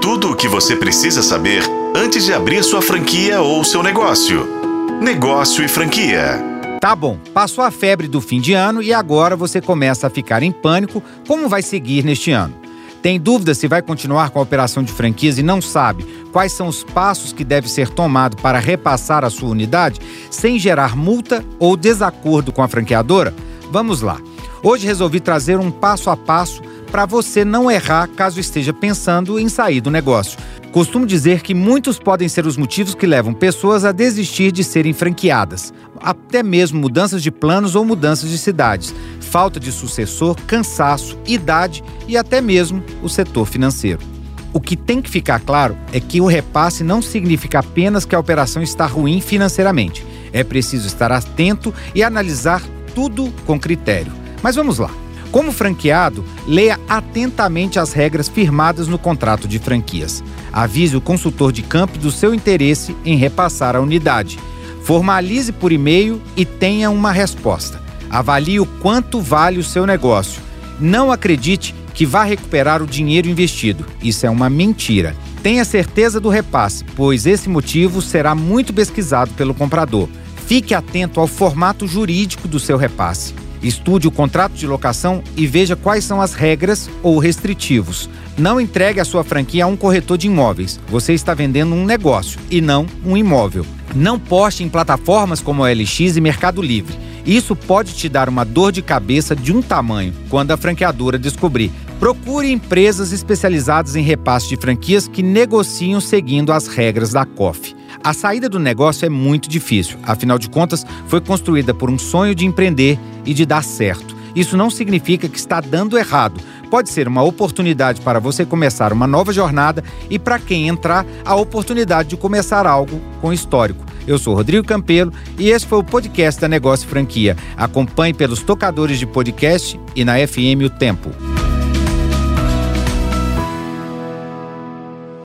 Tudo o que você precisa saber antes de abrir sua franquia ou seu negócio. Negócio e franquia. Tá bom, passou a febre do fim de ano e agora você começa a ficar em pânico como vai seguir neste ano. Tem dúvida se vai continuar com a operação de franquias e não sabe quais são os passos que deve ser tomado para repassar a sua unidade sem gerar multa ou desacordo com a franqueadora? Vamos lá. Hoje resolvi trazer um passo a passo para você não errar caso esteja pensando em sair do negócio. Costumo dizer que muitos podem ser os motivos que levam pessoas a desistir de serem franqueadas, até mesmo mudanças de planos ou mudanças de cidades falta de sucessor, cansaço, idade e até mesmo o setor financeiro. O que tem que ficar claro é que o repasse não significa apenas que a operação está ruim financeiramente. É preciso estar atento e analisar tudo com critério. Mas vamos lá. Como franqueado, leia atentamente as regras firmadas no contrato de franquias. Avise o consultor de campo do seu interesse em repassar a unidade. Formalize por e-mail e tenha uma resposta. Avalie o quanto vale o seu negócio. Não acredite que vá recuperar o dinheiro investido. Isso é uma mentira. Tenha certeza do repasse, pois esse motivo será muito pesquisado pelo comprador. Fique atento ao formato jurídico do seu repasse. Estude o contrato de locação e veja quais são as regras ou restritivos. Não entregue a sua franquia a um corretor de imóveis. Você está vendendo um negócio e não um imóvel. Não poste em plataformas como a LX e Mercado Livre. Isso pode te dar uma dor de cabeça de um tamanho quando a franqueadora descobrir. Procure empresas especializadas em repasse de franquias que negociam seguindo as regras da COF. A saída do negócio é muito difícil, afinal de contas, foi construída por um sonho de empreender e de dar certo. Isso não significa que está dando errado. Pode ser uma oportunidade para você começar uma nova jornada e, para quem entrar, a oportunidade de começar algo com histórico. Eu sou Rodrigo Campelo e esse foi o podcast da Negócio Franquia. Acompanhe pelos tocadores de podcast e na FM O Tempo.